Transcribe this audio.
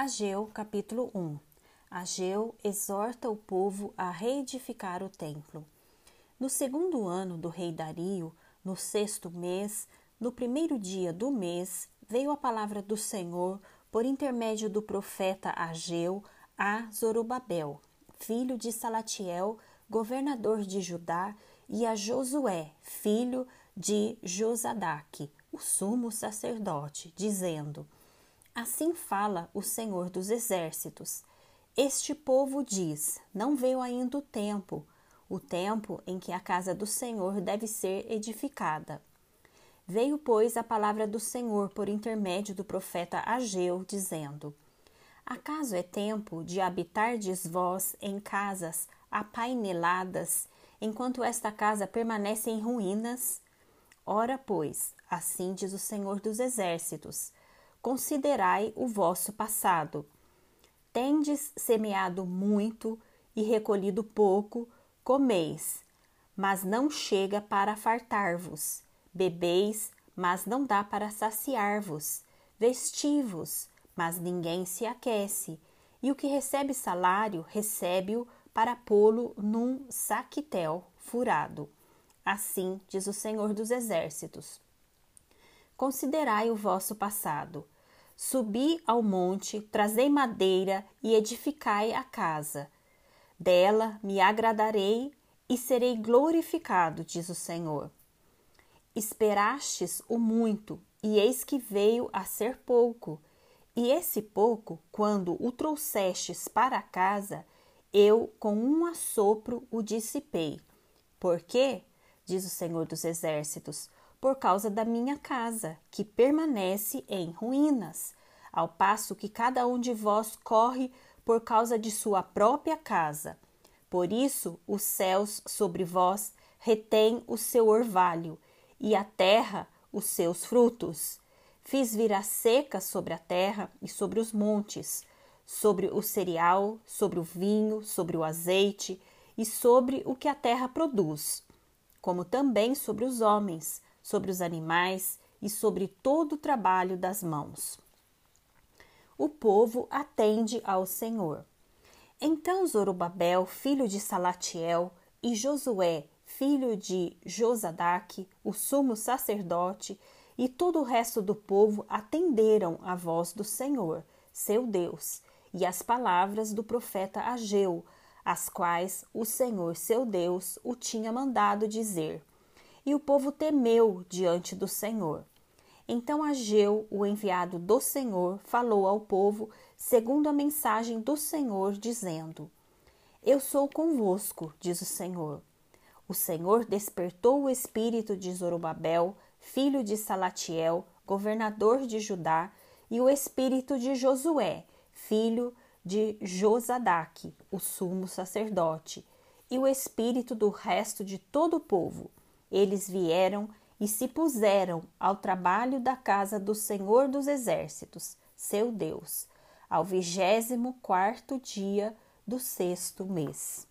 Ageu, capítulo 1 Ageu exorta o povo a reedificar o templo. No segundo ano do rei Dario, no sexto mês, no primeiro dia do mês, veio a palavra do Senhor por intermédio do profeta Ageu a Zorobabel, filho de Salatiel, governador de Judá, e a Josué, filho de Josadaque, o sumo sacerdote, dizendo: Assim fala o Senhor dos Exércitos. Este povo diz: Não veio ainda o tempo, o tempo em que a casa do Senhor deve ser edificada. Veio, pois, a palavra do Senhor por intermédio do profeta Ageu, dizendo: Acaso é tempo de habitardes vós em casas apaineladas, enquanto esta casa permanece em ruínas? Ora, pois, assim diz o Senhor dos Exércitos: Considerai o vosso passado. Tendes semeado muito e recolhido pouco, comeis, mas não chega para fartar-vos. Bebeis, mas não dá para saciar-vos. Vestivos, mas ninguém se aquece. E o que recebe salário, recebe-o para pô-lo num saquitel furado. Assim diz o Senhor dos Exércitos. Considerai o vosso passado. Subi ao monte, trazei madeira e edificai a casa. Dela me agradarei e serei glorificado, diz o Senhor. Esperastes o muito, e eis que veio a ser pouco. E esse pouco, quando o trouxestes para casa, eu com um assopro o dissipei. Por quê? Diz o Senhor dos Exércitos por causa da minha casa, que permanece em ruínas, ao passo que cada um de vós corre por causa de sua própria casa. Por isso os céus sobre vós retêm o seu orvalho, e a terra os seus frutos. Fiz vir a seca sobre a terra e sobre os montes, sobre o cereal, sobre o vinho, sobre o azeite e sobre o que a terra produz, como também sobre os homens, sobre os animais e sobre todo o trabalho das mãos. O povo atende ao Senhor. Então Zorobabel, filho de Salatiel, e Josué, filho de Josadaque, o sumo sacerdote, e todo o resto do povo atenderam à voz do Senhor, seu Deus, e às palavras do profeta Ageu, as quais o Senhor, seu Deus, o tinha mandado dizer e o povo temeu diante do Senhor. Então Ageu, o enviado do Senhor, falou ao povo segundo a mensagem do Senhor, dizendo: Eu sou convosco, diz o Senhor. O Senhor despertou o espírito de Zorobabel, filho de Salatiel, governador de Judá, e o espírito de Josué, filho de Josadaque, o sumo sacerdote, e o espírito do resto de todo o povo eles vieram e se puseram ao trabalho da casa do Senhor dos Exércitos, seu Deus, ao vigésimo quarto dia do sexto mês.